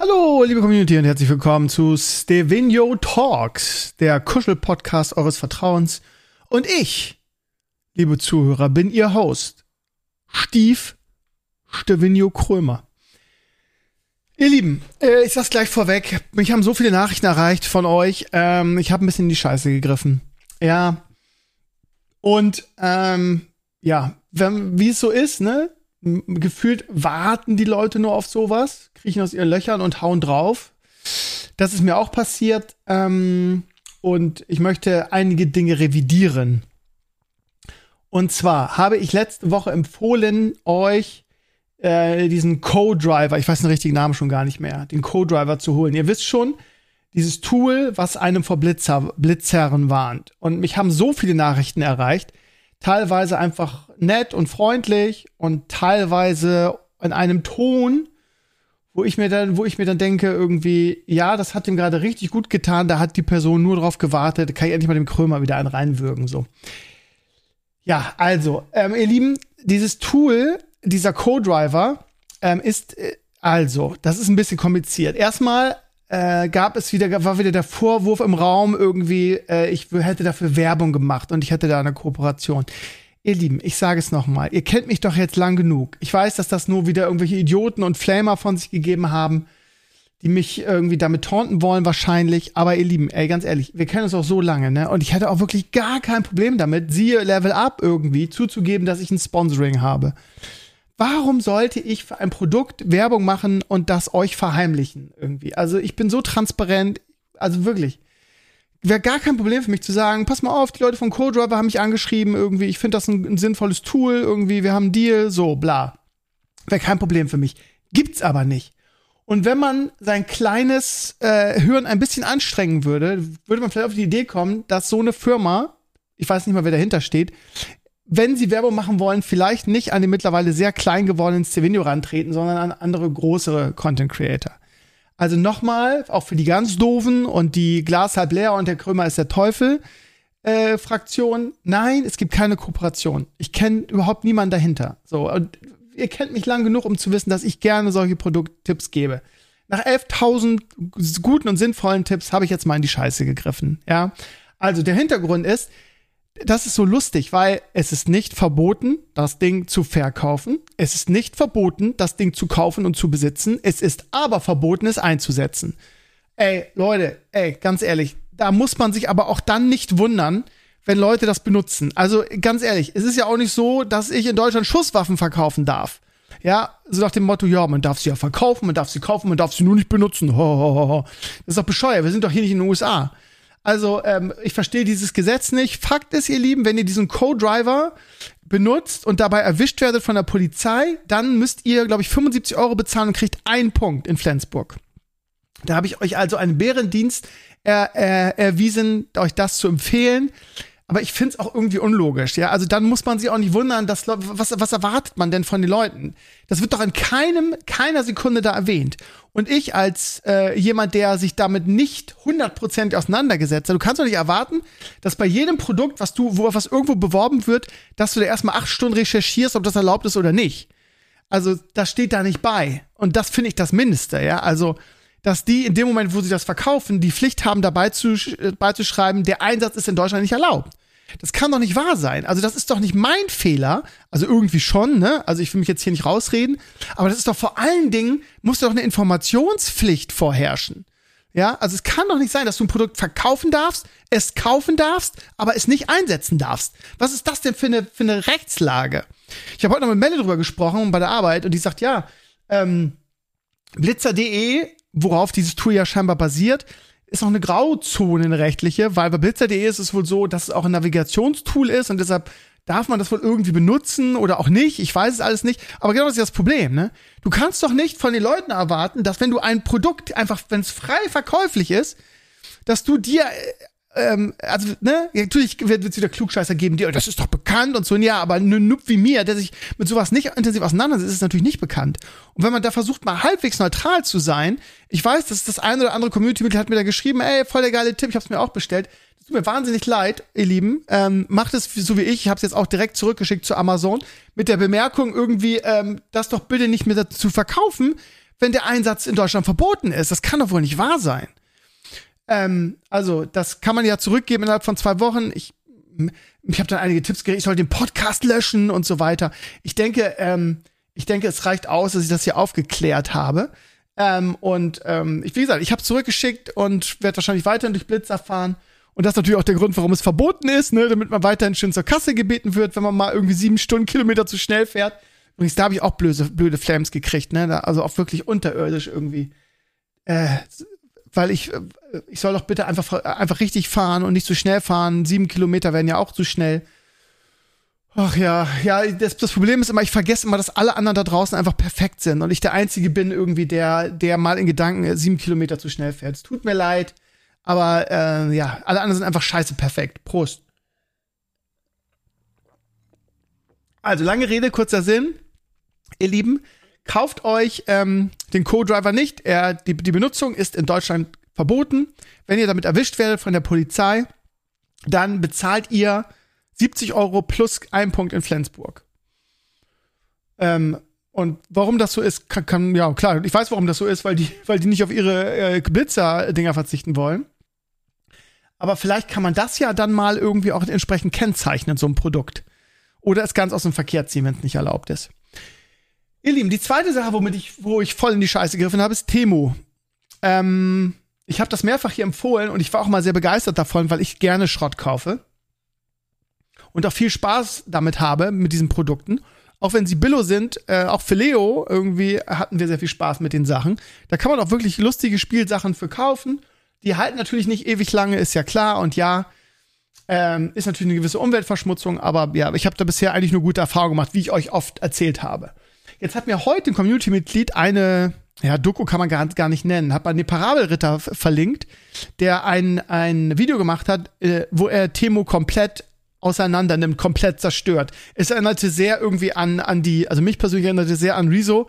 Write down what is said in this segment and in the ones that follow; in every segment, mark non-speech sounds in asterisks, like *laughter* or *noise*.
Hallo, liebe Community und herzlich willkommen zu Stevino Talks, der Kuschel-Podcast eures Vertrauens. Und ich, liebe Zuhörer, bin Ihr Host, Stief Stevino Krömer. Ihr Lieben, äh, ich sag's gleich vorweg. Mich haben so viele Nachrichten erreicht von euch. Ähm, ich habe ein bisschen in die Scheiße gegriffen. Ja. Und ähm, ja, wie es so ist, ne? Gefühlt warten die Leute nur auf sowas, kriechen aus ihren Löchern und hauen drauf. Das ist mir auch passiert. Ähm, und ich möchte einige Dinge revidieren. Und zwar habe ich letzte Woche empfohlen, euch äh, diesen Co-Driver, ich weiß den richtigen Namen schon gar nicht mehr, den Co-Driver zu holen. Ihr wisst schon, dieses Tool, was einem vor Blitzer, Blitzherren warnt. Und mich haben so viele Nachrichten erreicht, teilweise einfach nett und freundlich und teilweise in einem Ton, wo ich mir dann, wo ich mir dann denke, irgendwie, ja, das hat ihm gerade richtig gut getan, da hat die Person nur drauf gewartet, kann ich endlich mal dem Krömer wieder einen reinwürgen, so. Ja, also, ähm, ihr Lieben, dieses Tool, dieser Co-Driver, ähm, ist, äh, also, das ist ein bisschen kompliziert. Erstmal äh, gab es wieder, war wieder der Vorwurf im Raum irgendwie, äh, ich hätte dafür Werbung gemacht und ich hätte da eine Kooperation. Ihr Lieben, ich sage es nochmal, ihr kennt mich doch jetzt lang genug. Ich weiß, dass das nur wieder irgendwelche Idioten und Flamer von sich gegeben haben, die mich irgendwie damit taunten wollen wahrscheinlich. Aber ihr Lieben, ey, ganz ehrlich, wir kennen uns auch so lange, ne? Und ich hätte auch wirklich gar kein Problem damit, siehe Level Up irgendwie, zuzugeben, dass ich ein Sponsoring habe. Warum sollte ich für ein Produkt Werbung machen und das euch verheimlichen irgendwie? Also ich bin so transparent, also wirklich. Wäre gar kein Problem für mich zu sagen, pass mal auf, die Leute von CoDriver haben mich angeschrieben irgendwie, ich finde das ein, ein sinnvolles Tool irgendwie, wir haben einen Deal, so, bla. Wäre kein Problem für mich. Gibt's aber nicht. Und wenn man sein kleines äh, Hören ein bisschen anstrengen würde, würde man vielleicht auf die Idee kommen, dass so eine Firma, ich weiß nicht mal, wer dahinter steht, wenn sie Werbung machen wollen, vielleicht nicht an den mittlerweile sehr klein gewordenen Stevenio rantreten, sondern an andere größere Content Creator. Also nochmal, auch für die ganz doofen und die Glas halb leer und der Krömer ist der Teufel äh, Fraktion. Nein, es gibt keine Kooperation. Ich kenne überhaupt niemanden dahinter. So, und ihr kennt mich lang genug, um zu wissen, dass ich gerne solche Produkttipps gebe. Nach 11.000 guten und sinnvollen Tipps habe ich jetzt mal in die Scheiße gegriffen. Ja, also der Hintergrund ist, das ist so lustig, weil es ist nicht verboten, das Ding zu verkaufen. Es ist nicht verboten, das Ding zu kaufen und zu besitzen. Es ist aber verboten, es einzusetzen. Ey, Leute, ey, ganz ehrlich, da muss man sich aber auch dann nicht wundern, wenn Leute das benutzen. Also ganz ehrlich, es ist ja auch nicht so, dass ich in Deutschland Schusswaffen verkaufen darf. Ja, so nach dem Motto, ja, man darf sie ja verkaufen, man darf sie kaufen, man darf sie nur nicht benutzen. Ho, ho, ho. Das ist doch bescheuert, wir sind doch hier nicht in den USA. Also, ähm, ich verstehe dieses Gesetz nicht. Fakt ist, ihr Lieben, wenn ihr diesen Co-Driver benutzt und dabei erwischt werdet von der Polizei, dann müsst ihr, glaube ich, 75 Euro bezahlen und kriegt einen Punkt in Flensburg. Da habe ich euch also einen Bärendienst er, er, erwiesen, euch das zu empfehlen. Aber ich finde es auch irgendwie unlogisch, ja. Also dann muss man sich auch nicht wundern, dass was, was erwartet man denn von den Leuten? Das wird doch in keinem, keiner Sekunde da erwähnt. Und ich als äh, jemand, der sich damit nicht hundertprozentig auseinandergesetzt hat, du kannst doch nicht erwarten, dass bei jedem Produkt, was du, wo was irgendwo beworben wird, dass du da erstmal acht Stunden recherchierst, ob das erlaubt ist oder nicht. Also das steht da nicht bei. Und das finde ich das Mindeste, ja. Also dass die in dem Moment, wo sie das verkaufen, die Pflicht haben, dabei zu, äh, beizuschreiben, der Einsatz ist in Deutschland nicht erlaubt. Das kann doch nicht wahr sein. Also das ist doch nicht mein Fehler. Also irgendwie schon, ne? Also ich will mich jetzt hier nicht rausreden. Aber das ist doch vor allen Dingen, muss doch eine Informationspflicht vorherrschen. Ja, also es kann doch nicht sein, dass du ein Produkt verkaufen darfst, es kaufen darfst, aber es nicht einsetzen darfst. Was ist das denn für eine, für eine Rechtslage? Ich habe heute noch mit Melle drüber gesprochen bei der Arbeit und die sagt, ja, ähm, blitzer.de, worauf dieses Tool ja scheinbar basiert, ist noch eine Grauzone, eine rechtliche, weil bei Blitzer.de ist es wohl so, dass es auch ein Navigationstool ist und deshalb darf man das wohl irgendwie benutzen oder auch nicht? Ich weiß es alles nicht. Aber genau das ist das Problem, ne? Du kannst doch nicht von den Leuten erwarten, dass wenn du ein Produkt einfach, wenn es frei verkäuflich ist, dass du dir ähm, also, ne, natürlich wird es wieder Klugscheißer geben, die, oh, das ist doch bekannt und so, ja, aber ein Noob wie mir, der sich mit sowas nicht intensiv auseinandersetzt, ist natürlich nicht bekannt. Und wenn man da versucht, mal halbwegs neutral zu sein, ich weiß, dass das eine oder andere Community-Mitglied hat mir da geschrieben, ey, voll der geile Tipp, ich hab's mir auch bestellt. Das tut mir wahnsinnig leid, ihr Lieben. Ähm, macht es so wie ich, ich hab's jetzt auch direkt zurückgeschickt zu Amazon, mit der Bemerkung irgendwie, ähm, das doch bitte nicht mehr zu verkaufen, wenn der Einsatz in Deutschland verboten ist. Das kann doch wohl nicht wahr sein. Ähm, also, das kann man ja zurückgeben innerhalb von zwei Wochen. Ich, ich habe dann einige Tipps gekriegt, ich soll den Podcast löschen und so weiter. Ich denke, ähm, ich denke, es reicht aus, dass ich das hier aufgeklärt habe. Ähm, und ähm, ich, wie gesagt, ich habe zurückgeschickt und werde wahrscheinlich weiterhin durch Blitzer fahren. Und das ist natürlich auch der Grund, warum es verboten ist, ne? damit man weiterhin schön zur Kasse gebeten wird, wenn man mal irgendwie sieben Stundenkilometer zu schnell fährt. Übrigens, da habe ich auch blöde, blöde Flames gekriegt, ne? Da, also auch wirklich unterirdisch irgendwie. Äh, weil ich, äh, ich soll doch bitte einfach, einfach richtig fahren und nicht zu schnell fahren. Sieben Kilometer werden ja auch zu schnell. Ach ja, ja, das, das Problem ist immer, ich vergesse immer, dass alle anderen da draußen einfach perfekt sind und ich der Einzige bin irgendwie, der, der mal in Gedanken sieben Kilometer zu schnell fährt. Es tut mir leid, aber äh, ja, alle anderen sind einfach scheiße perfekt. Prost. Also lange Rede, kurzer Sinn. Ihr Lieben, Kauft euch ähm, den Co-Driver nicht. Er, die, die Benutzung ist in Deutschland verboten. Wenn ihr damit erwischt werdet von der Polizei, dann bezahlt ihr 70 Euro plus ein Punkt in Flensburg. Ähm, und warum das so ist, kann, kann, ja klar, ich weiß, warum das so ist, weil die, *laughs* weil die nicht auf ihre äh, Blitzer-Dinger verzichten wollen. Aber vielleicht kann man das ja dann mal irgendwie auch entsprechend kennzeichnen, so ein Produkt. Oder es ganz aus dem Verkehr ziehen, wenn es nicht erlaubt ist. Ihr Lieben, die zweite Sache, womit ich, wo ich voll in die Scheiße gegriffen habe, ist Temo. Ähm, ich habe das mehrfach hier empfohlen und ich war auch mal sehr begeistert davon, weil ich gerne Schrott kaufe und auch viel Spaß damit habe mit diesen Produkten. Auch wenn sie Billo sind, äh, auch für Leo irgendwie hatten wir sehr viel Spaß mit den Sachen. Da kann man auch wirklich lustige Spielsachen für kaufen. Die halten natürlich nicht ewig lange, ist ja klar. Und ja, ähm, ist natürlich eine gewisse Umweltverschmutzung, aber ja, ich habe da bisher eigentlich nur gute Erfahrungen gemacht, wie ich euch oft erzählt habe. Jetzt hat mir heute ein Community-Mitglied eine, ja, Doku kann man gar, gar nicht nennen, hat man den Parabelritter verlinkt, der ein, ein Video gemacht hat, äh, wo er Temo komplett auseinander nimmt, komplett zerstört. Es erinnerte sehr irgendwie an, an die, also mich persönlich erinnerte sehr an Rezo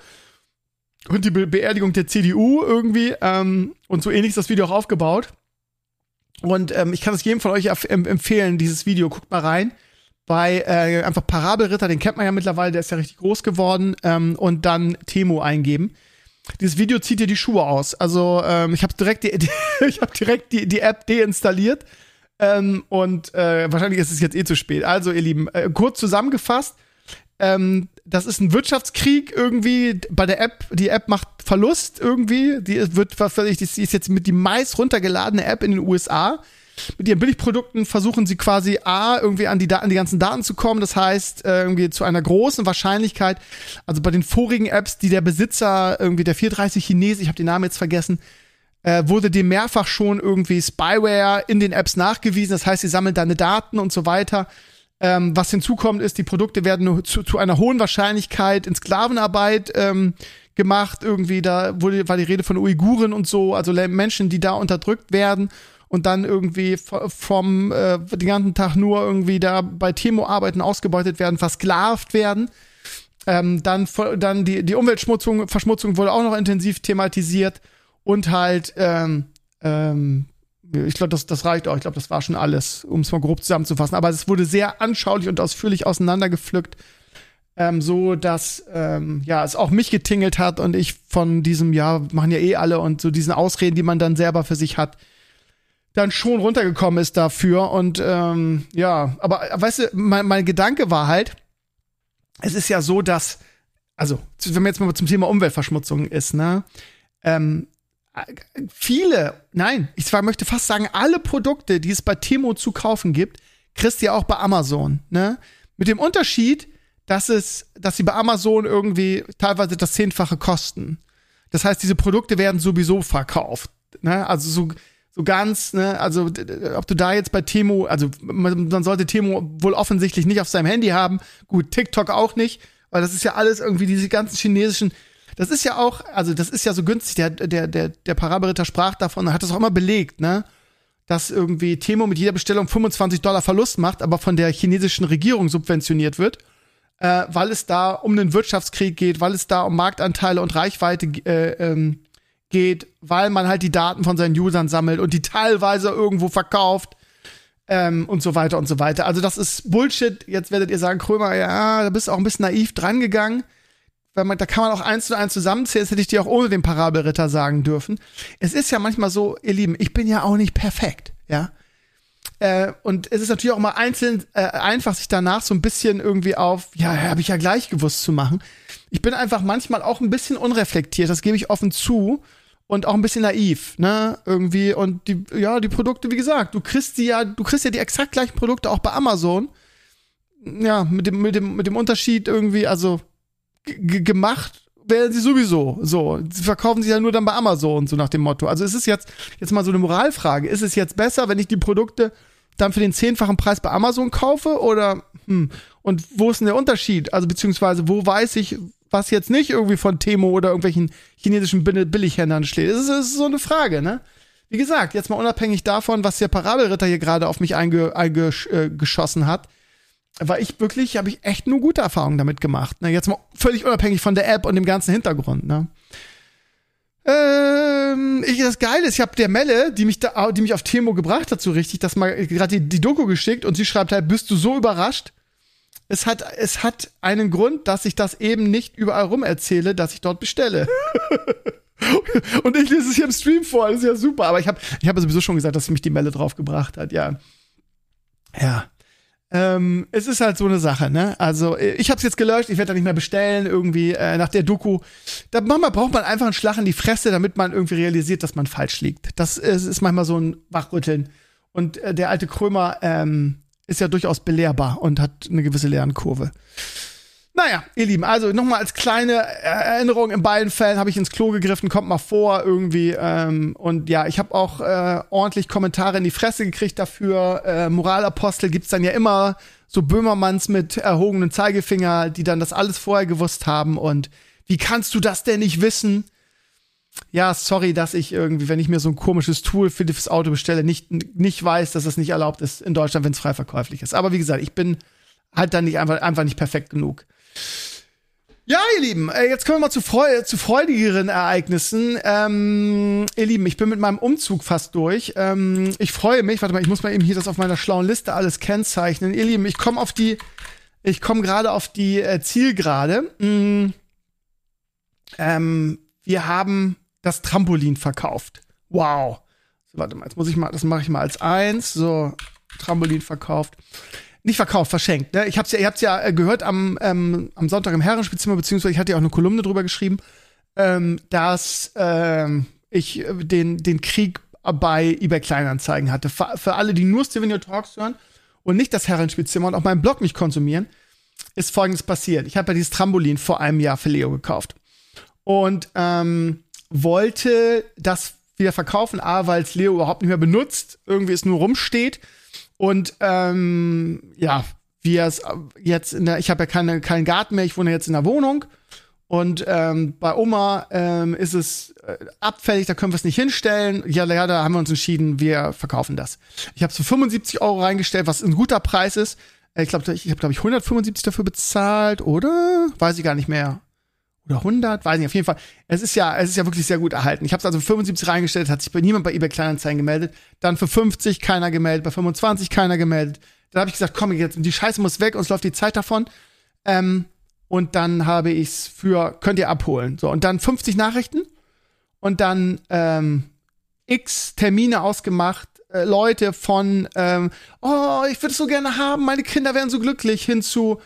und die Be Beerdigung der CDU irgendwie ähm, und so ähnlich ist das Video auch aufgebaut. Und ähm, ich kann es jedem von euch empfehlen, dieses Video, guckt mal rein bei äh, einfach Parabelritter, den kennt man ja mittlerweile, der ist ja richtig groß geworden, ähm, und dann Temo eingeben. Dieses Video zieht dir die Schuhe aus. Also ähm, ich habe direkt die, *laughs* die ich habe direkt die, die App deinstalliert ähm, und äh, wahrscheinlich ist es jetzt eh zu spät. Also ihr Lieben, äh, kurz zusammengefasst, ähm, das ist ein Wirtschaftskrieg irgendwie bei der App. Die App macht Verlust irgendwie. Die wird, was die ist jetzt mit die meist runtergeladene App in den USA mit ihren Billigprodukten versuchen sie quasi A, irgendwie an die, an die ganzen Daten zu kommen. Das heißt, äh, irgendwie zu einer großen Wahrscheinlichkeit, also bei den vorigen Apps, die der Besitzer, irgendwie der 430 Chines, ich habe den Namen jetzt vergessen, äh, wurde dem mehrfach schon irgendwie Spyware in den Apps nachgewiesen. Das heißt, sie sammeln deine Daten und so weiter. Ähm, was hinzukommt, ist, die Produkte werden zu, zu einer hohen Wahrscheinlichkeit in Sklavenarbeit ähm, gemacht. Irgendwie, da wurde, war die Rede von Uiguren und so, also Menschen, die da unterdrückt werden und dann irgendwie vom äh, den ganzen Tag nur irgendwie da bei Temo-Arbeiten ausgebeutet werden, versklavt werden. Ähm, dann dann die, die Umweltschmutzung, Verschmutzung wurde auch noch intensiv thematisiert und halt, ähm, ähm, ich glaube, das, das reicht auch. Ich glaube, das war schon alles, um es mal grob zusammenzufassen. Aber es wurde sehr anschaulich und ausführlich auseinandergepflückt, ähm, so dass ähm, ja es auch mich getingelt hat und ich von diesem ja machen ja eh alle und so diesen Ausreden, die man dann selber für sich hat, dann schon runtergekommen ist dafür. Und ähm, ja, aber weißt du, mein, mein Gedanke war halt, es ist ja so, dass, also, wenn man jetzt mal zum Thema Umweltverschmutzung ist, ne, ähm, viele, nein, ich zwar möchte fast sagen, alle Produkte, die es bei Temo zu kaufen gibt, kriegst du ja auch bei Amazon, ne? Mit dem Unterschied, dass es, dass sie bei Amazon irgendwie teilweise das Zehnfache kosten. Das heißt, diese Produkte werden sowieso verkauft. Ne? Also so so ganz, ne, also ob du da jetzt bei Temo, also man, sollte Temo wohl offensichtlich nicht auf seinem Handy haben, gut, TikTok auch nicht, weil das ist ja alles irgendwie diese ganzen chinesischen, das ist ja auch, also das ist ja so günstig, der, der, der, der Parabelritter sprach davon, hat das auch immer belegt, ne, dass irgendwie Temo mit jeder Bestellung 25 Dollar Verlust macht, aber von der chinesischen Regierung subventioniert wird, äh, weil es da um einen Wirtschaftskrieg geht, weil es da um Marktanteile und Reichweite äh, ähm, geht, weil man halt die Daten von seinen Usern sammelt und die teilweise irgendwo verkauft ähm, und so weiter und so weiter. Also das ist Bullshit. Jetzt werdet ihr sagen, Krömer, ja, da bist du auch ein bisschen naiv drangegangen. Weil man, da kann man auch eins zu eins zusammenzählen, das hätte ich dir auch ohne den Parabelritter sagen dürfen. Es ist ja manchmal so, ihr Lieben, ich bin ja auch nicht perfekt, ja. Äh, und es ist natürlich auch mal einzeln äh, einfach, sich danach so ein bisschen irgendwie auf, ja, habe ich ja gleich gewusst zu machen. Ich bin einfach manchmal auch ein bisschen unreflektiert, das gebe ich offen zu und auch ein bisschen naiv, ne? Irgendwie und die ja, die Produkte, wie gesagt, du kriegst die ja, du kriegst ja die exakt gleichen Produkte auch bei Amazon. Ja, mit dem mit dem mit dem Unterschied irgendwie, also gemacht werden sie sowieso so. Sie verkaufen sie ja nur dann bei Amazon so nach dem Motto. Also es ist jetzt jetzt mal so eine Moralfrage, ist es jetzt besser, wenn ich die Produkte dann für den zehnfachen Preis bei Amazon kaufe oder hm, und wo ist denn der Unterschied? Also beziehungsweise wo weiß ich, was jetzt nicht irgendwie von Temo oder irgendwelchen chinesischen Billighändlern steht. Das ist, das ist so eine Frage, ne? Wie gesagt, jetzt mal unabhängig davon, was der Parabelritter hier gerade auf mich eingeschossen einge, äh, hat, war ich wirklich, habe ich echt nur gute Erfahrungen damit gemacht. Ne? Jetzt mal völlig unabhängig von der App und dem ganzen Hintergrund. Ne? Ähm, ich, das Geile ist, ich habe der Melle, die mich, da, die mich auf Temo gebracht hat, so richtig, das mal gerade die, die Doku geschickt und sie schreibt halt, bist du so überrascht? Es hat, es hat einen Grund, dass ich das eben nicht überall rum erzähle, dass ich dort bestelle. *laughs* Und ich lese es hier im Stream vor, das ist ja super. Aber ich habe ich hab sowieso schon gesagt, dass mich die Melle drauf gebracht hat, ja. Ja. Ähm, es ist halt so eine Sache, ne? Also, ich habe es jetzt gelöscht, ich werde da nicht mehr bestellen, irgendwie äh, nach der Doku. Da manchmal braucht man einfach einen Schlag in die Fresse, damit man irgendwie realisiert, dass man falsch liegt. Das ist, ist manchmal so ein Wachrütteln. Und äh, der alte Krömer, ähm, ist ja durchaus belehrbar und hat eine gewisse Lernkurve. Naja, ihr Lieben, also nochmal als kleine Erinnerung, in beiden Fällen habe ich ins Klo gegriffen, kommt mal vor irgendwie. Ähm, und ja, ich habe auch äh, ordentlich Kommentare in die Fresse gekriegt dafür. Äh, Moralapostel gibt's dann ja immer, so Böhmermanns mit erhobenen Zeigefinger, die dann das alles vorher gewusst haben. Und wie kannst du das denn nicht wissen? Ja, sorry, dass ich irgendwie, wenn ich mir so ein komisches Tool für das Auto bestelle, nicht, nicht weiß, dass das nicht erlaubt ist in Deutschland, wenn es frei verkäuflich ist. Aber wie gesagt, ich bin halt dann nicht einfach, einfach nicht perfekt genug. Ja, ihr Lieben, äh, jetzt kommen wir mal zu, freu zu freudigeren Ereignissen. Ähm, ihr Lieben, ich bin mit meinem Umzug fast durch. Ähm, ich freue mich, warte mal, ich muss mal eben hier das auf meiner schlauen Liste alles kennzeichnen. Ihr Lieben, ich komme auf die, ich komme gerade auf die äh, Zielgerade. Mm, ähm, wir haben das Trampolin verkauft. Wow. So, warte mal, jetzt muss ich mal, das mache ich mal als eins. So, Trampolin verkauft. Nicht verkauft, verschenkt. Ne? Ich hab's ja, ihr habt's ja äh, gehört am, ähm, am Sonntag im Herrenspielzimmer, beziehungsweise ich hatte ja auch eine Kolumne drüber geschrieben, ähm, dass ähm, ich äh, den, den Krieg bei eBay Kleinanzeigen hatte. Für, alle, die nur Steven Your Talks hören und nicht das Herrenspielzimmer und auch meinen Blog nicht konsumieren, ist folgendes passiert. Ich habe ja dieses Trampolin vor einem Jahr für Leo gekauft. Und ähm, wollte das wieder verkaufen, A, weil es Leo überhaupt nicht mehr benutzt, irgendwie es nur rumsteht. Und ähm, ja, wie es jetzt in der, ich habe ja keine, keinen Garten mehr, ich wohne jetzt in der Wohnung. Und ähm, bei Oma ähm, ist es äh, abfällig, da können wir es nicht hinstellen. Ja, ja, da haben wir uns entschieden, wir verkaufen das. Ich habe es für 75 Euro reingestellt, was ein guter Preis ist. Äh, ich glaube, ich habe, glaube ich, 175 dafür bezahlt, oder? Weiß ich gar nicht mehr oder 100, weiß nicht, auf jeden Fall. Es ist ja, es ist ja wirklich sehr gut erhalten. Ich habe es also für 75 reingestellt, hat sich bei niemand bei eBay Kleinanzeigen gemeldet. Dann für 50 keiner gemeldet, bei 25 keiner gemeldet. Dann habe ich gesagt, komm jetzt, die Scheiße muss weg, uns läuft die Zeit davon. Ähm, und dann habe ich es für, könnt ihr abholen. So, und dann 50 Nachrichten und dann ähm, x Termine ausgemacht, äh, Leute von, ähm, oh, ich würde es so gerne haben, meine Kinder wären so glücklich, hinzu,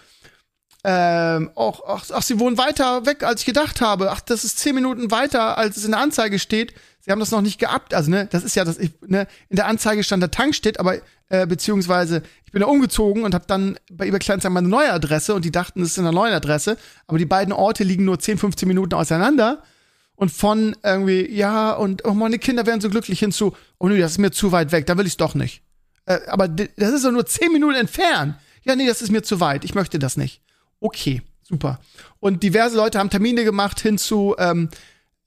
ähm, auch, ach, ach, sie wohnen weiter weg, als ich gedacht habe. Ach, das ist zehn Minuten weiter, als es in der Anzeige steht. Sie haben das noch nicht geabt. Also, ne, das ist ja das, ich, ne, in der Anzeige stand der Tankstedt, aber, äh, beziehungsweise, ich bin da umgezogen und habe dann bei eBay Kleinanzeigen meine neue Adresse und die dachten, es ist in der neuen Adresse. Aber die beiden Orte liegen nur 10, 15 Minuten auseinander. Und von irgendwie, ja, und oh, meine Kinder werden so glücklich hinzu, oh nee, das ist mir zu weit weg, da will ich doch nicht. Äh, aber das ist doch nur zehn Minuten entfernt. Ja, nee, das ist mir zu weit, ich möchte das nicht. Okay, super. Und diverse Leute haben Termine gemacht hinzu, ähm,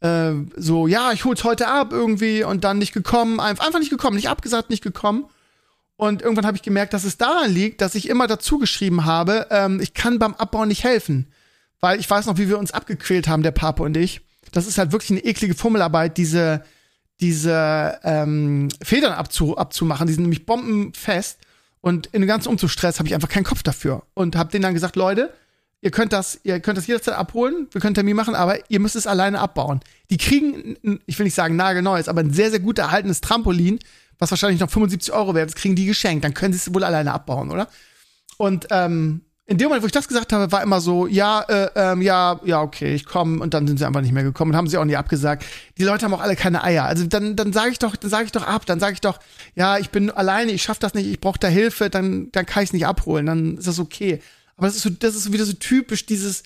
äh, so, ja, ich hol's heute ab irgendwie und dann nicht gekommen, einfach nicht gekommen, nicht abgesagt, nicht gekommen. Und irgendwann habe ich gemerkt, dass es daran liegt, dass ich immer dazu geschrieben habe, ähm, ich kann beim Abbau nicht helfen. Weil ich weiß noch, wie wir uns abgequält haben, der Papa und ich. Das ist halt wirklich eine eklige Fummelarbeit, diese, diese ähm, Federn abzu, abzumachen. Die sind nämlich bombenfest. Und in dem ganzen Umzugsstress habe ich einfach keinen Kopf dafür. Und habe denen dann gesagt, Leute, ihr könnt das, ihr könnt das jederzeit abholen, wir können Termin machen, aber ihr müsst es alleine abbauen. Die kriegen, ich will nicht sagen nagelneues, aber ein sehr, sehr gut erhaltenes Trampolin, was wahrscheinlich noch 75 Euro wert ist, kriegen die geschenkt. Dann können sie es wohl alleine abbauen, oder? Und ähm, in dem Moment, wo ich das gesagt habe, war immer so, ja, äh, ähm, ja, ja, okay, ich komme und dann sind sie einfach nicht mehr gekommen und haben sie auch nie abgesagt. Die Leute haben auch alle keine Eier. Also dann, dann sage ich doch, dann sage ich doch ab, dann sage ich doch, ja, ich bin alleine, ich schaff das nicht, ich brauche da Hilfe, dann, dann kann ich es nicht abholen, dann ist das okay. Aber das ist so, das ist wieder so typisch dieses,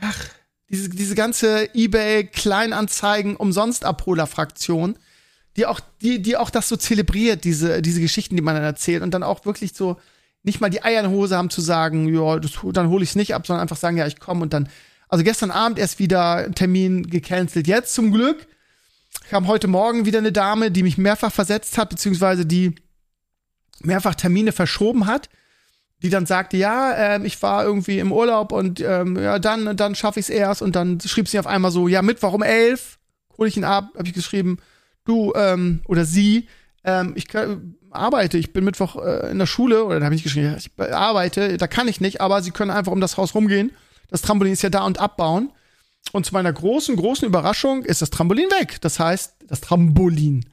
ach, diese, diese ganze eBay Kleinanzeigen umsonst Abholer Fraktion, die auch, die, die auch das so zelebriert, diese, diese Geschichten, die man dann erzählt und dann auch wirklich so nicht mal die Eier in Hose haben zu sagen, ja, das, dann hole ich es nicht ab, sondern einfach sagen, ja, ich komme und dann. Also gestern Abend erst wieder Termin gecancelt. Jetzt zum Glück kam heute Morgen wieder eine Dame, die mich mehrfach versetzt hat, beziehungsweise die mehrfach Termine verschoben hat, die dann sagte, ja, äh, ich war irgendwie im Urlaub und ähm, ja, dann, dann schaffe ich es erst. Und dann schrieb sie auf einmal so, ja, Mittwoch um elf, hole ich ihn ab, habe ich geschrieben, du ähm, oder sie, ähm, ich kann, arbeite, ich bin Mittwoch äh, in der Schule, oder da habe ich geschrieben, ich arbeite, da kann ich nicht, aber sie können einfach um das Haus rumgehen. Das Trampolin ist ja da und abbauen. Und zu meiner großen, großen Überraschung ist das Trampolin weg. Das heißt, das Trampolin.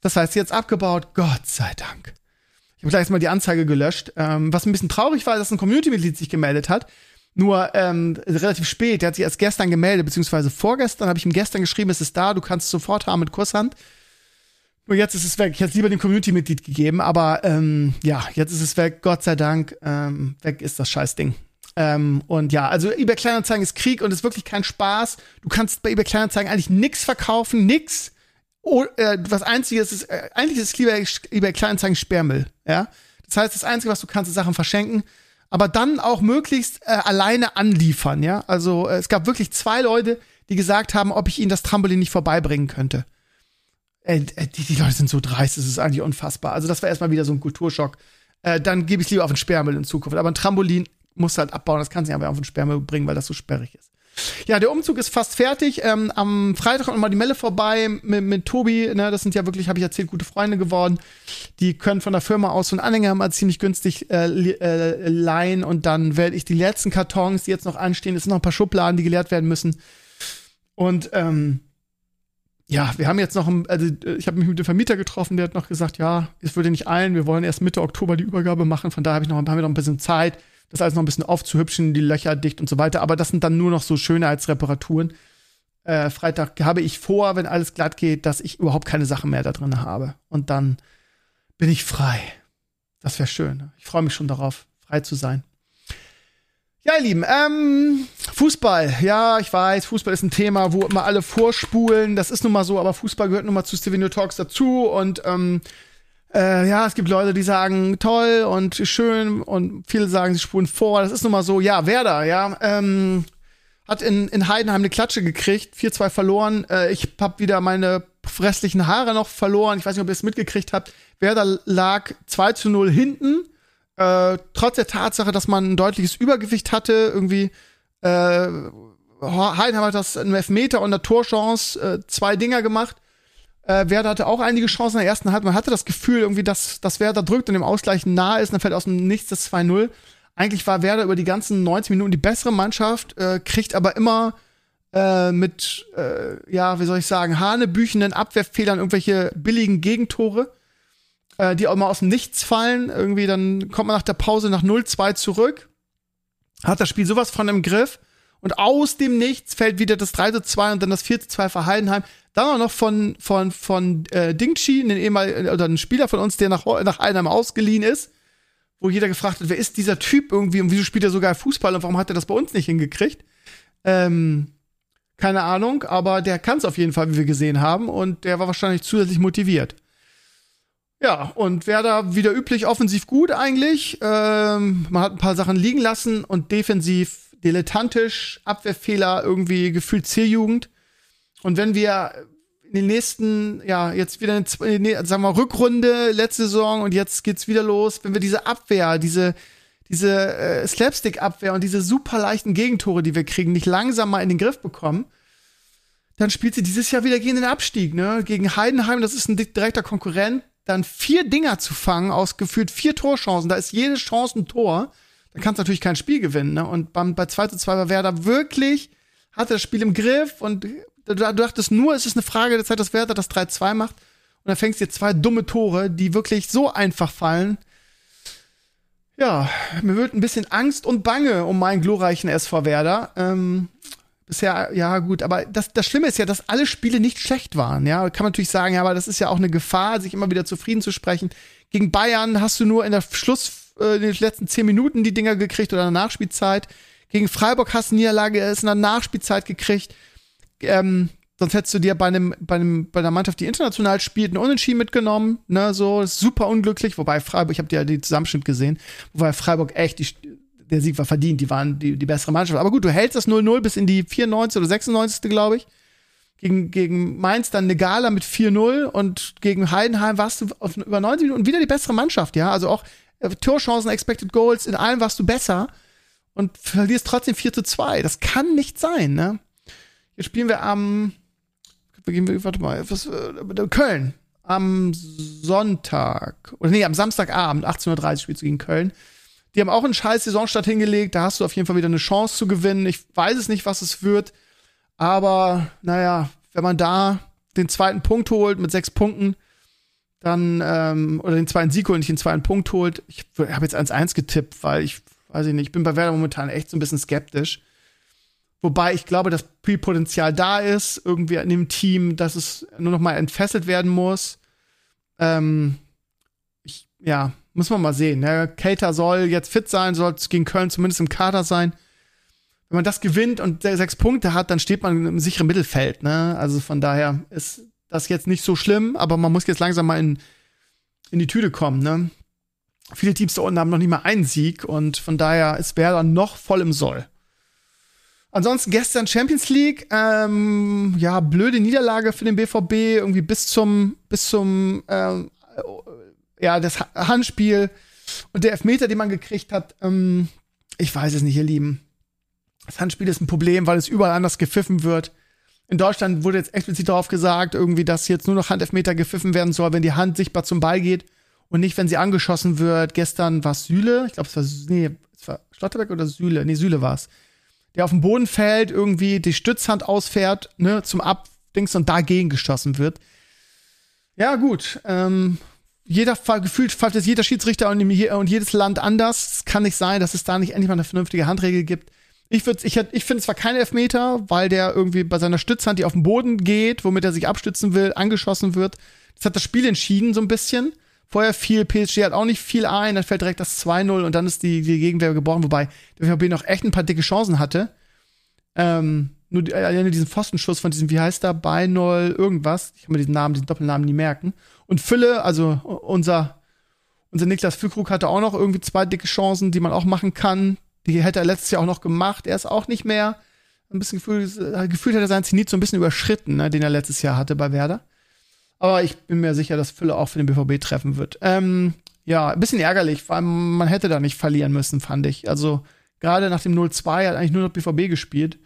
Das heißt, jetzt abgebaut, Gott sei Dank. Gleich mal die Anzeige gelöscht. Ähm, was ein bisschen traurig war, dass ein Community-Mitglied sich gemeldet hat. Nur ähm, relativ spät. Der hat sich erst gestern gemeldet, beziehungsweise vorgestern habe ich ihm gestern geschrieben, es ist da, du kannst es sofort haben mit Kurshand. Nur jetzt ist es weg. Ich hätte es lieber dem Community-Mitglied gegeben, aber ähm, ja, jetzt ist es weg. Gott sei Dank, ähm, weg ist das Scheißding. Ähm, und ja, also eBay Kleinanzeigen ist Krieg und ist wirklich kein Spaß. Du kannst bei eBay Kleinanzeigen eigentlich nix verkaufen, nix. Oh, äh, was einzige ist, äh, eigentlich ist lieber eBay Kleinanzeigen Sperrmüll. Ja, das heißt, das einzige, was du kannst, ist Sachen verschenken, aber dann auch möglichst äh, alleine anliefern. Ja, also äh, es gab wirklich zwei Leute, die gesagt haben, ob ich ihnen das Trampolin nicht vorbeibringen könnte. Äh, äh, die, die Leute sind so dreist, das ist eigentlich unfassbar. Also das war erstmal wieder so ein Kulturschock. Äh, dann gebe ich lieber auf den Sperrmüll in Zukunft. Aber ein Trampolin musst du halt abbauen, das kannst du nicht einfach auf den Sperrmüll bringen, weil das so sperrig ist. Ja, der Umzug ist fast fertig. Ähm, am Freitag kommt mal die Melle vorbei mit, mit Tobi. Ne, das sind ja wirklich, habe ich erzählt, gute Freunde geworden. Die können von der Firma aus so einen Anhänger mal ziemlich günstig äh, äh, leihen. Und dann werde ich die letzten Kartons, die jetzt noch anstehen, es sind noch ein paar Schubladen, die geleert werden müssen. Und ähm, ja, wir haben jetzt noch, also ich habe mich mit dem Vermieter getroffen, der hat noch gesagt, ja, es würde nicht eilen, wir wollen erst Mitte Oktober die Übergabe machen, von daher habe ich noch, haben wir noch ein bisschen Zeit, das alles noch ein bisschen aufzuhübschen, die Löcher dicht und so weiter, aber das sind dann nur noch so Schönheitsreparaturen. Äh, Freitag habe ich vor, wenn alles glatt geht, dass ich überhaupt keine Sachen mehr da drin habe. Und dann bin ich frei. Das wäre schön. Ich freue mich schon darauf, frei zu sein. Ja, ihr Lieben, ähm, Fußball. Ja, ich weiß, Fußball ist ein Thema, wo immer alle vorspulen. Das ist nun mal so, aber Fußball gehört nun mal zu Stevenio Talks dazu. Und ähm, äh, ja, es gibt Leute, die sagen toll und schön und viele sagen, sie spulen vor. Das ist nun mal so. Ja, Werder, ja, ähm, hat in, in Heidenheim eine Klatsche gekriegt, 4-2 verloren. Äh, ich hab wieder meine restlichen Haare noch verloren. Ich weiß nicht, ob ihr es mitgekriegt habt. Werder lag 2 zu 0 hinten äh, trotz der Tatsache, dass man ein deutliches Übergewicht hatte, irgendwie äh, Heidenheim hat das in Elfmeter und einer Torchance äh, zwei Dinger gemacht. Äh, Werder hatte auch einige Chancen in der ersten Halbzeit. Man hatte das Gefühl irgendwie, dass, dass Werder drückt und dem Ausgleich nahe ist. Und dann fällt aus dem Nichts das 2-0. Eigentlich war Werder über die ganzen 90 Minuten die bessere Mannschaft, äh, kriegt aber immer äh, mit, äh, ja, wie soll ich sagen, hanebüchenden Abwehrfehlern irgendwelche billigen Gegentore äh, die auch mal aus dem Nichts fallen. Irgendwie, dann kommt man nach der Pause nach 0-2 zurück, hat das Spiel sowas von im Griff. Und aus dem Nichts fällt wieder das 3 2 und dann das 4 2 für Heidenheim. Dann auch noch von, von, von äh, Dingchi, einen ehemaligen, oder ein Spieler von uns, der nach, nach Heidenheim ausgeliehen ist, wo jeder gefragt hat, wer ist dieser Typ irgendwie und wieso spielt er sogar Fußball und warum hat er das bei uns nicht hingekriegt? Ähm, Keine Ahnung, aber der kann es auf jeden Fall, wie wir gesehen haben. Und der war wahrscheinlich zusätzlich motiviert. Ja, und Werder wieder üblich offensiv gut eigentlich. Ähm, man hat ein paar Sachen liegen lassen und defensiv dilettantisch, Abwehrfehler, irgendwie gefühlt C-Jugend. Und wenn wir in den nächsten, ja, jetzt wieder, in, sagen wir, Rückrunde, letzte Saison und jetzt geht's wieder los, wenn wir diese Abwehr, diese, diese äh, Slapstick-Abwehr und diese super leichten Gegentore, die wir kriegen, nicht langsam mal in den Griff bekommen, dann spielt sie dieses Jahr wieder gegen den Abstieg, ne? Gegen Heidenheim, das ist ein direkter Konkurrent. Dann vier Dinger zu fangen aus gefühlt vier Torchancen, da ist jede Chance ein Tor. Da kannst du natürlich kein Spiel gewinnen, ne? Und beim, bei 2 zu 2 war Werder wirklich, hatte das Spiel im Griff und du, dachtest nur, es ist eine Frage der Zeit, dass Werder das 3-2 macht. Und dann fängst du jetzt zwei dumme Tore, die wirklich so einfach fallen, ja, mir wird ein bisschen Angst und Bange um meinen glorreichen SV Werder. Ähm, bisher, ja gut, aber das, das Schlimme ist ja, dass alle Spiele nicht schlecht waren. Ja, kann man natürlich sagen, ja, aber das ist ja auch eine Gefahr, sich immer wieder zufrieden zu sprechen. Gegen Bayern hast du nur in der Schluss, äh, in den letzten zehn Minuten die Dinger gekriegt oder in der Nachspielzeit. Gegen Freiburg hast du Niederlage erst in der Nachspielzeit gekriegt. Ähm, Sonst hättest du dir bei einem, bei einem, bei einer Mannschaft, die international spielt, einen Unentschieden mitgenommen, ne, so, super unglücklich, wobei Freiburg, ich habe dir ja den Zusammenschnitt gesehen, wobei Freiburg echt, die, der Sieg war verdient, die waren die, die bessere Mannschaft. Aber gut, du hältst das 0-0 bis in die 94 oder 96. glaube ich. Gegen, gegen Mainz dann eine Gala mit 4-0 und gegen Heidenheim warst du auf über 90 Minuten wieder die bessere Mannschaft, ja. Also auch Torchancen, Expected Goals, in allem warst du besser und verlierst trotzdem 4 zu 2. Das kann nicht sein, ne? Jetzt spielen wir am gehen wir, warte mal, was, äh, Köln am Sonntag, oder nee, am Samstagabend, 18.30 Uhr spielst du gegen Köln. Die haben auch einen scheiß Saisonstart hingelegt, da hast du auf jeden Fall wieder eine Chance zu gewinnen. Ich weiß es nicht, was es wird, aber naja, wenn man da den zweiten Punkt holt mit sechs Punkten, dann, ähm, oder den zweiten Sieg holt, nicht den zweiten Punkt holt. Ich habe jetzt 1-1 getippt, weil ich, weiß ich nicht, ich bin bei Werder momentan echt so ein bisschen skeptisch. Wobei ich glaube, dass viel Potenzial da ist, irgendwie in dem Team, dass es nur noch mal entfesselt werden muss. Ähm, ich, ja, muss man mal sehen. Ne? Cater soll jetzt fit sein, soll gegen Köln zumindest im Kader sein. Wenn man das gewinnt und sechs Punkte hat, dann steht man im sicheren Mittelfeld. Ne? Also von daher ist das jetzt nicht so schlimm, aber man muss jetzt langsam mal in, in die Tüte kommen. Ne? Viele Teams da unten haben noch nicht mal einen Sieg und von daher ist Werder noch voll im Soll. Ansonsten gestern Champions League, ähm, ja, blöde Niederlage für den BVB, irgendwie bis zum, bis zum, ähm, ja, das Handspiel und der Elfmeter, den man gekriegt hat, ähm, ich weiß es nicht, ihr Lieben. Das Handspiel ist ein Problem, weil es überall anders gepfiffen wird. In Deutschland wurde jetzt explizit darauf gesagt, irgendwie, dass jetzt nur noch Handelfmeter gepfiffen werden soll, wenn die Hand sichtbar zum Ball geht und nicht, wenn sie angeschossen wird. Gestern war es Süle, ich glaube, es war, nee, es war Schlotterberg oder Süle, nee, Süle war es der auf den Boden fällt, irgendwie die Stützhand ausfährt, ne, zum Abdings und dagegen geschossen wird. Ja, gut. Ähm, jeder gefühlt pfeift es jeder Schiedsrichter und, und, jedes Land anders. Es kann nicht sein, dass es da nicht endlich mal eine vernünftige Handregel gibt. Ich ich, ich finde zwar kein Elfmeter, weil der irgendwie bei seiner Stützhand, die auf den Boden geht, womit er sich abstützen will, angeschossen wird. Das hat das Spiel entschieden so ein bisschen. Vorher fiel PSG hat auch nicht viel ein, dann fällt direkt das 2-0 und dann ist die, die Gegenwehr gebrochen, wobei der VfB noch echt ein paar dicke Chancen hatte. Ähm, nur die, äh, diesen Pfostenschuss von diesem, wie heißt der, bei 0 irgendwas. Ich kann mir diesen Namen, diesen Doppelnamen nie merken. Und Fülle, also unser, unser Niklas Füllkrug hatte auch noch irgendwie zwei dicke Chancen, die man auch machen kann. Die hätte er letztes Jahr auch noch gemacht. Er ist auch nicht mehr. Ein bisschen gefühlt, gefühlt hat er seinen Zenit so ein bisschen überschritten, ne, den er letztes Jahr hatte bei Werder. Aber ich bin mir sicher, dass Fülle auch für den BVB treffen wird. Ähm, ja, ein bisschen ärgerlich, weil man hätte da nicht verlieren müssen, fand ich. Also gerade nach dem 0-2 hat eigentlich nur noch BVB gespielt.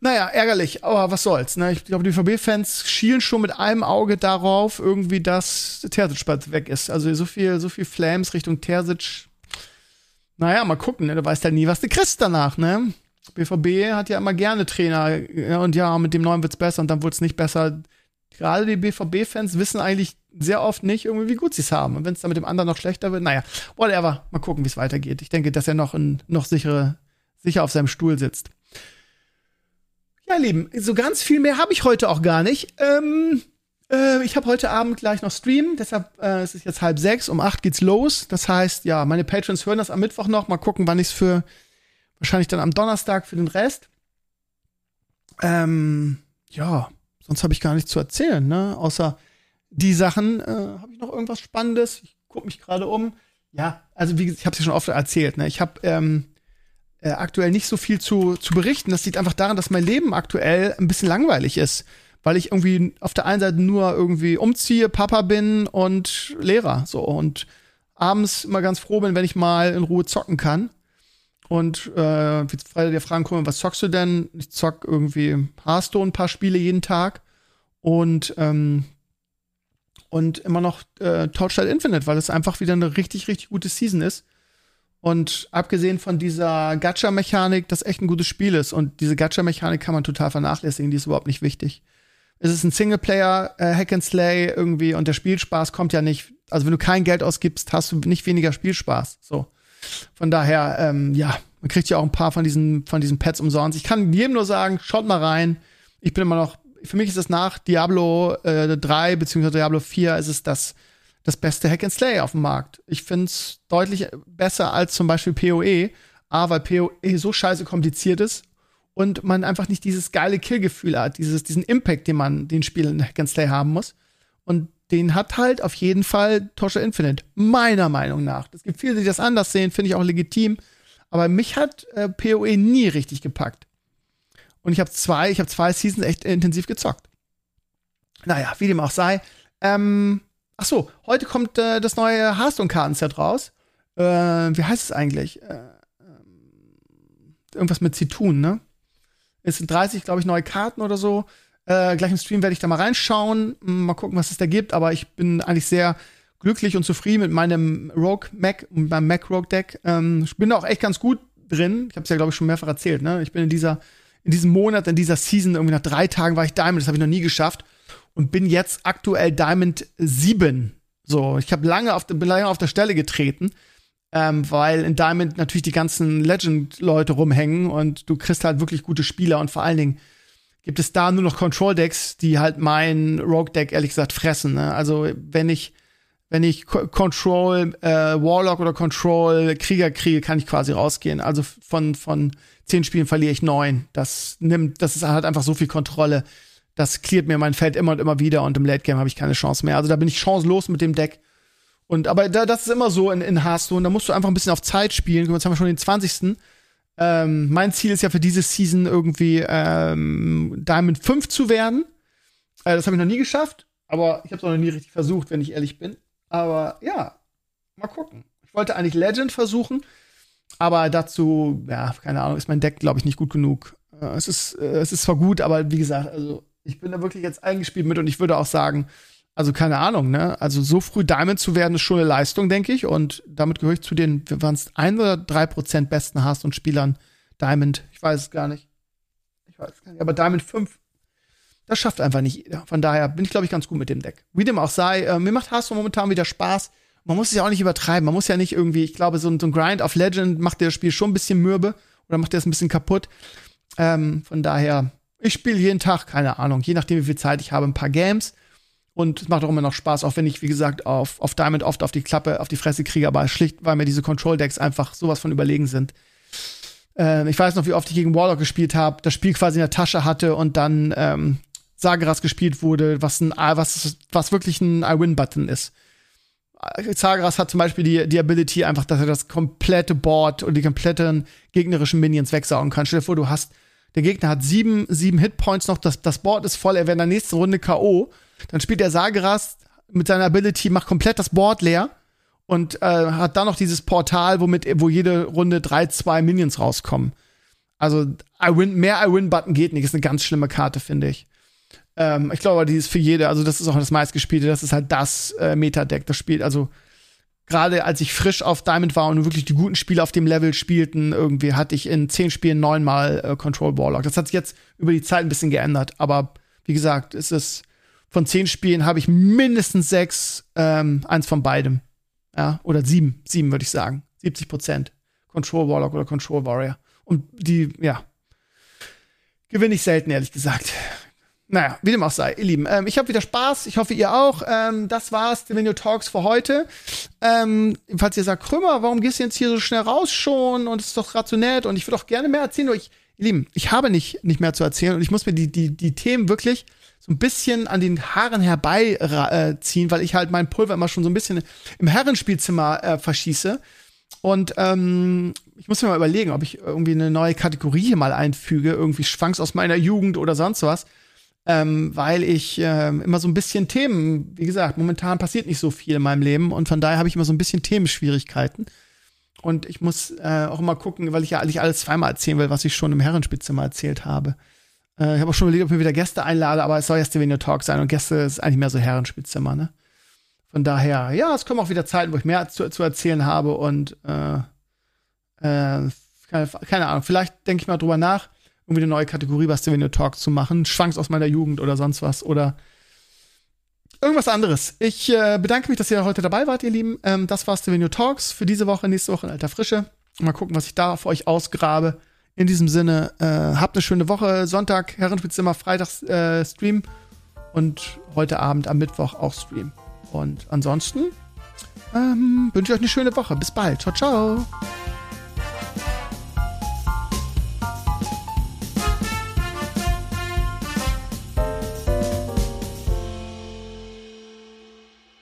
Naja, ärgerlich, aber was soll's. Ne? Ich glaube, die BVB-Fans schielen schon mit einem Auge darauf, irgendwie, dass Terzic weg ist. Also so viel, so viel Flames Richtung Terzic. Naja, mal gucken, ne? Du weißt ja nie, was du kriegst danach, ne? BVB hat ja immer gerne Trainer und ja, mit dem neuen wird's besser und dann wird's nicht besser gerade die BVB-Fans wissen eigentlich sehr oft nicht irgendwie, wie gut sie es haben. Und wenn es dann mit dem anderen noch schlechter wird, naja, whatever. Mal gucken, wie es weitergeht. Ich denke, dass er noch, in, noch sichere, sicher auf seinem Stuhl sitzt. Ja, Lieben, so ganz viel mehr habe ich heute auch gar nicht. Ähm, äh, ich habe heute Abend gleich noch Stream, deshalb äh, es ist jetzt halb sechs, um acht geht's los. Das heißt, ja, meine Patrons hören das am Mittwoch noch. Mal gucken, wann ich es für wahrscheinlich dann am Donnerstag für den Rest. Ähm, ja, sonst habe ich gar nichts zu erzählen, ne? Außer die Sachen. Äh, habe ich noch irgendwas Spannendes? Ich gucke mich gerade um. Ja, also wie gesagt, ich habe es ja schon oft erzählt. Ne? Ich habe ähm, äh, aktuell nicht so viel zu, zu berichten. Das liegt einfach daran, dass mein Leben aktuell ein bisschen langweilig ist, weil ich irgendwie auf der einen Seite nur irgendwie umziehe, Papa bin und Lehrer. So und abends immer ganz froh bin, wenn ich mal in Ruhe zocken kann. Und äh, jetzt frei dir fragen, guck was zockst du denn? Ich zock irgendwie Hearthstone ein paar Spiele jeden Tag und ähm, und immer noch äh, Torchlight Infinite, weil es einfach wieder eine richtig, richtig gute Season ist. Und abgesehen von dieser Gacha-Mechanik, das echt ein gutes Spiel ist. Und diese Gacha-Mechanik kann man total vernachlässigen, die ist überhaupt nicht wichtig. Es ist ein Singleplayer, äh, Hack and Slay irgendwie und der Spielspaß kommt ja nicht. Also wenn du kein Geld ausgibst, hast du nicht weniger Spielspaß. So. Von daher, ähm, ja, man kriegt ja auch ein paar von diesen, von diesen Pads umsonst. Ich kann jedem nur sagen, schaut mal rein. Ich bin immer noch für mich ist es nach Diablo äh, 3 bzw. Diablo 4 ist es das, das beste Hack and Slay auf dem Markt. Ich finde es deutlich besser als zum Beispiel PoE, A, weil PoE so scheiße kompliziert ist und man einfach nicht dieses geile Killgefühl hat, dieses, diesen Impact, den man den Spielen Hack and haben muss. Und den hat halt auf jeden Fall Tosha Infinite, meiner Meinung nach. Es gibt viele, die das anders sehen, finde ich auch legitim. Aber mich hat äh, PoE nie richtig gepackt. Und ich habe zwei, ich habe zwei Seasons echt intensiv gezockt. Naja, wie dem auch sei. Ähm, ach so, heute kommt äh, das neue Hearthstone-Kartenset raus. Äh, wie heißt es eigentlich? Äh, ähm, irgendwas mit Zitun, ne? Es sind 30, glaube ich, neue Karten oder so. Äh, gleich im Stream werde ich da mal reinschauen, mal gucken, was es da gibt. Aber ich bin eigentlich sehr glücklich und zufrieden mit meinem Rogue Mac, mit meinem Mac Rogue Deck. Ähm, ich bin da auch echt ganz gut drin. Ich habe es ja, glaube ich, schon mehrfach erzählt. Ne? Ich bin in dieser in diesem Monat, in dieser Season, irgendwie nach drei Tagen war ich Diamond, das habe ich noch nie geschafft. Und bin jetzt aktuell Diamond 7. So, ich habe lange bin lange auf der Stelle getreten, ähm, weil in Diamond natürlich die ganzen Legend-Leute rumhängen und du kriegst halt wirklich gute Spieler und vor allen Dingen gibt es da nur noch Control-Decks, die halt mein Rogue-Deck ehrlich gesagt fressen. Ne? Also wenn ich wenn ich Control äh, Warlock oder Control Krieger kriege, kann ich quasi rausgehen. Also von von zehn Spielen verliere ich neun. Das nimmt, das ist halt einfach so viel Kontrolle. Das cleart mir mein Feld immer und immer wieder und im Late Game habe ich keine Chance mehr. Also da bin ich chancenlos mit dem Deck. Und aber da, das ist immer so in, in Hearthstone. Da musst du einfach ein bisschen auf Zeit spielen. Jetzt haben wir schon den 20. Ähm, mein Ziel ist ja für diese Season irgendwie ähm, Diamond 5 zu werden. Äh, das habe ich noch nie geschafft, aber ich habe es auch noch nie richtig versucht, wenn ich ehrlich bin. Aber ja, mal gucken. Ich wollte eigentlich Legend versuchen, aber dazu, ja, keine Ahnung, ist mein Deck, glaube ich, nicht gut genug. Äh, es, ist, äh, es ist zwar gut, aber wie gesagt, also ich bin da wirklich jetzt eingespielt mit und ich würde auch sagen, also keine Ahnung, ne? Also so früh Diamond zu werden, ist schon eine Leistung, denke ich. Und damit gehöre ich zu den, wir waren es ein oder drei Prozent besten Hast und Spielern Diamond. Ich weiß es gar nicht. Ich weiß es gar nicht. Aber Diamond 5, das schafft einfach nicht jeder. Von daher bin ich, glaube ich, ganz gut mit dem Deck. Wie dem auch sei, äh, mir macht Hearthstone momentan wieder Spaß man muss es ja auch nicht übertreiben. Man muss ja nicht irgendwie, ich glaube, so ein, so ein Grind auf Legend macht das Spiel schon ein bisschen mürbe oder macht das ein bisschen kaputt. Ähm, von daher, ich spiele jeden Tag, keine Ahnung, je nachdem, wie viel Zeit ich habe, ein paar Games. Und es macht auch immer noch Spaß, auch wenn ich, wie gesagt, auf, auf Diamond oft auf die Klappe, auf die Fresse kriege, aber schlicht, weil mir diese Control-Decks einfach sowas von überlegen sind. Äh, ich weiß noch, wie oft ich gegen Warlock gespielt habe, das Spiel quasi in der Tasche hatte und dann ähm, Sageras gespielt wurde, was ein was, was wirklich ein I-Win-Button ist. Zagras hat zum Beispiel die, die Ability einfach, dass er das komplette Board und die kompletten gegnerischen Minions wegsaugen kann. Stell dir vor, du hast, der Gegner hat sieben, sieben Hitpoints noch, das, das Board ist voll, er wäre in der nächsten Runde K.O. Dann spielt der Sageras mit seiner Ability, macht komplett das Board leer und äh, hat dann noch dieses Portal, womit, wo jede Runde drei, zwei Minions rauskommen. Also I win, mehr I-Win-Button geht nicht. Ist eine ganz schlimme Karte, finde ich. Ähm, ich glaube, die ist für jede, also das ist auch das meistgespielte, das ist halt das äh, Meta-Deck, das spielt, also gerade als ich frisch auf Diamond war und wirklich die guten Spiele auf dem Level spielten, irgendwie hatte ich in zehn Spielen neunmal äh, Control Warlock. Das hat sich jetzt über die Zeit ein bisschen geändert, aber wie gesagt, es ist von zehn Spielen habe ich mindestens sechs, ähm, eins von beidem. Ja, oder sieben, sieben würde ich sagen. 70 Prozent. Control Warlock oder Control Warrior. Und die, ja, gewinne ich selten, ehrlich gesagt. Naja, wie dem auch sei, ihr Lieben. Ähm, ich habe wieder Spaß. Ich hoffe, ihr auch. Ähm, das war's, Video Talks für heute. Ähm, falls ihr sagt, Krümmer, warum gehst du jetzt hier so schnell raus schon? Und es ist doch gerade so nett. Und ich würde auch gerne mehr erzählen. Nur ich, ihr Lieben, ich habe nicht, nicht mehr zu erzählen und ich muss mir die, die, die Themen wirklich so ein bisschen an den Haaren herbeiziehen, weil ich halt mein Pulver immer schon so ein bisschen im Herrenspielzimmer äh, verschieße. Und ähm, ich muss mir mal überlegen, ob ich irgendwie eine neue Kategorie hier mal einfüge, irgendwie Schwanks aus meiner Jugend oder sonst was. Ähm, weil ich äh, immer so ein bisschen Themen, wie gesagt, momentan passiert nicht so viel in meinem Leben und von daher habe ich immer so ein bisschen Themenschwierigkeiten. Und ich muss äh, auch immer gucken, weil ich ja nicht alles zweimal erzählen will, was ich schon im Herrenspielzimmer erzählt habe. Äh, ich habe auch schon überlegt, ob ich mir wieder Gäste einlade, aber es soll ja Stevenio Talk sein und Gäste ist eigentlich mehr so Herrenspielzimmer, ne? Von daher, ja, es kommen auch wieder Zeiten, wo ich mehr zu, zu erzählen habe und äh, äh, keine, keine Ahnung, vielleicht denke ich mal drüber nach, irgendwie eine neue Kategorie bei Stevenio Talk zu machen. Schwanks aus meiner Jugend oder sonst was oder irgendwas anderes. Ich äh, bedanke mich, dass ihr heute dabei wart, ihr Lieben. Ähm, das war Stevenio Talks für diese Woche, nächste Woche in alter Frische. Mal gucken, was ich da für euch ausgrabe. In diesem Sinne, äh, habt eine schöne Woche. Sonntag Herrenspitzzimmer, Freitags äh, Stream und heute Abend am Mittwoch auch Stream. Und ansonsten ähm, wünsche ich euch eine schöne Woche. Bis bald. Ciao, ciao.